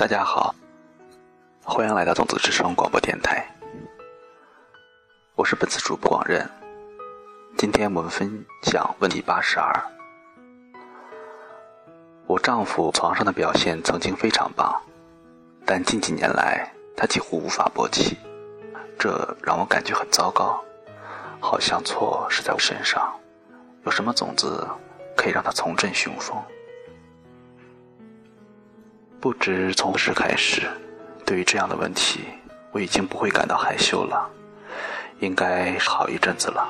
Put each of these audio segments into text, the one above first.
大家好，欢迎来到种子之声广播电台，我是本次主播广任。今天我们分享问题八十二。我丈夫床上的表现曾经非常棒，但近几年来他几乎无法勃起，这让我感觉很糟糕，好像错是在我身上。有什么种子可以让他重振雄风？不知从何时开始，对于这样的问题，我已经不会感到害羞了。应该好一阵子了。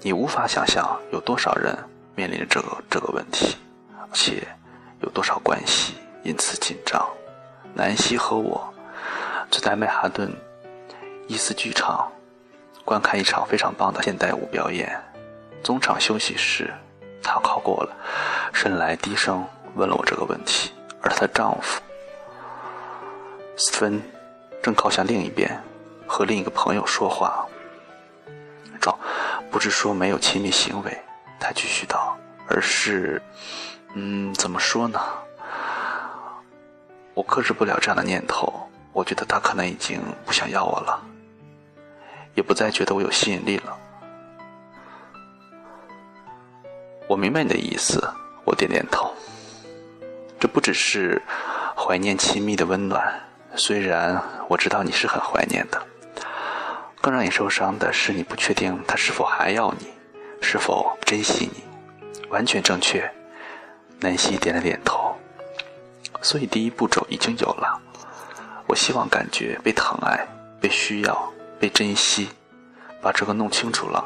你无法想象有多少人面临着这个这个问题，而且有多少关系因此紧张。南希和我坐在曼哈顿伊斯剧场观看一场非常棒的现代舞表演。中场休息时，她靠过了身来，低声问了我这个问题。而她的丈夫斯芬正靠向另一边，和另一个朋友说话。照不是说没有亲密行为，他继续道，而是，嗯，怎么说呢？我克制不了这样的念头。我觉得他可能已经不想要我了，也不再觉得我有吸引力了。我明白你的意思，我点点头。这不只是怀念亲密的温暖，虽然我知道你是很怀念的，更让你受伤的是你不确定他是否还要你，是否珍惜你。完全正确，南希点了点头。所以第一步骤已经有了。我希望感觉被疼爱、被需要、被珍惜。把这个弄清楚了，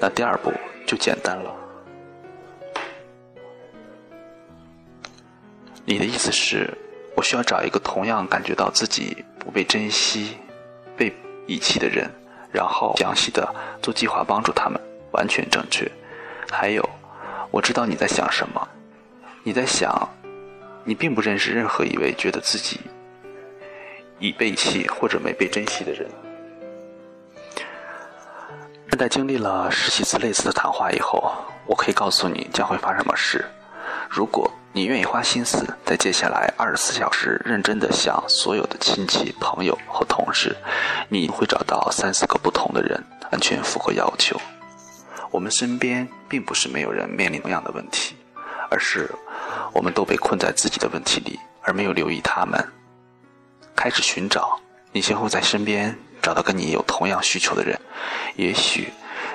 那第二步就简单了。你的意思是，我需要找一个同样感觉到自己不被珍惜、被遗弃的人，然后详细的做计划帮助他们，完全正确。还有，我知道你在想什么，你在想，你并不认识任何一位觉得自己已被弃或者没被珍惜的人。但在经历了十几次类似的谈话以后，我可以告诉你将会发生什么事。如果你愿意花心思在接下来二十四小时认真的想所有的亲戚、朋友和同事，你会找到三四个不同的人，完全符合要求。我们身边并不是没有人面临同样的问题，而是我们都被困在自己的问题里，而没有留意他们。开始寻找，你先会在身边找到跟你有同样需求的人。也许，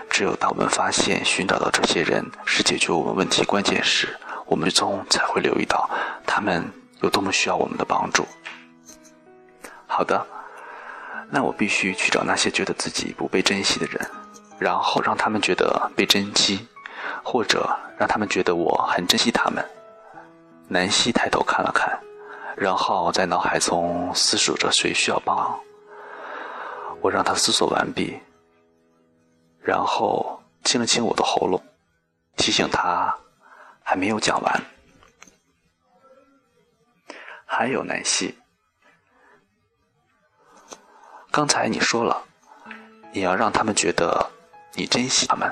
只有当我们发现、寻找到这些人是解决我们问题关键时。我们最终才会留意到他们有多么需要我们的帮助。好的，那我必须去找那些觉得自己不被珍惜的人，然后让他们觉得被珍惜，或者让他们觉得我很珍惜他们。南希抬头看了看，然后在脑海中思索着谁需要帮忙。我让他思索完毕，然后清了清我的喉咙，提醒他。还没有讲完，还有南希。刚才你说了，你要让他们觉得你珍惜他们，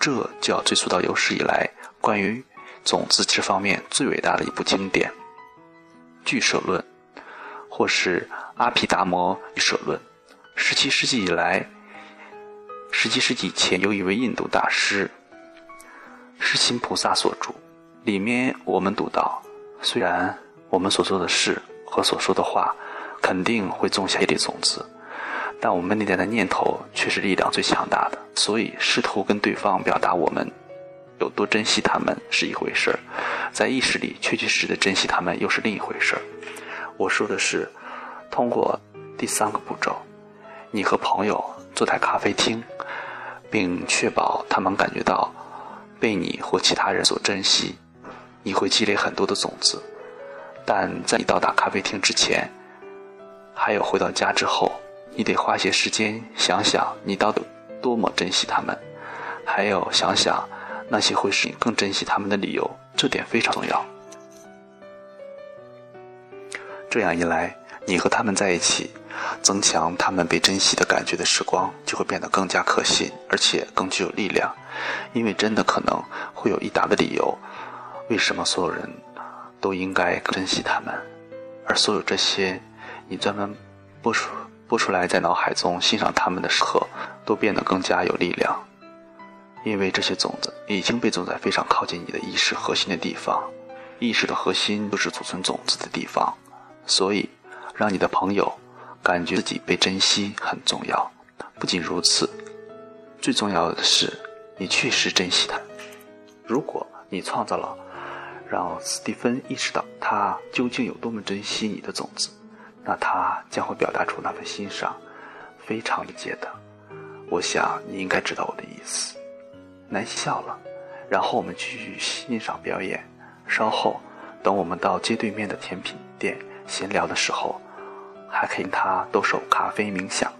这就要追溯到有史以来关于种子这方面最伟大的一部经典《巨蛇论》，或是《阿毗达摩与蛇论》。十七世纪以来，十七世纪前有一位印度大师，是心菩萨所著。里面我们读到，虽然我们所做的事和所说的话肯定会种下一粒种子，但我们内在的念头却是力量最强大的。所以，试图跟对方表达我们有多珍惜他们是一回事儿，在意识里确确实实的珍惜他们又是另一回事儿。我说的是，通过第三个步骤，你和朋友坐在咖啡厅，并确保他们感觉到被你或其他人所珍惜。你会积累很多的种子，但在你到达咖啡厅之前，还有回到家之后，你得花些时间想想你到底多么珍惜他们，还有想想那些会使你更珍惜他们的理由，这点非常重要。这样一来，你和他们在一起，增强他们被珍惜的感觉的时光就会变得更加可信，而且更具有力量，因为真的可能会有一打的理由。为什么所有人都应该珍惜他们，而所有这些，你专门播出播出来，在脑海中欣赏他们的时刻，都变得更加有力量。因为这些种子已经被种在非常靠近你的意识核心的地方，意识的核心就是储存种子的地方，所以让你的朋友感觉自己被珍惜很重要。不仅如此，最重要的是你确实珍惜他。如果你创造了让斯蒂芬意识到他究竟有多么珍惜你的种子，那他将会表达出那份欣赏，非常理解的。我想你应该知道我的意思。南希笑了，然后我们继续欣赏表演。稍后，等我们到街对面的甜品店闲聊的时候，还可以他兜售咖啡冥想。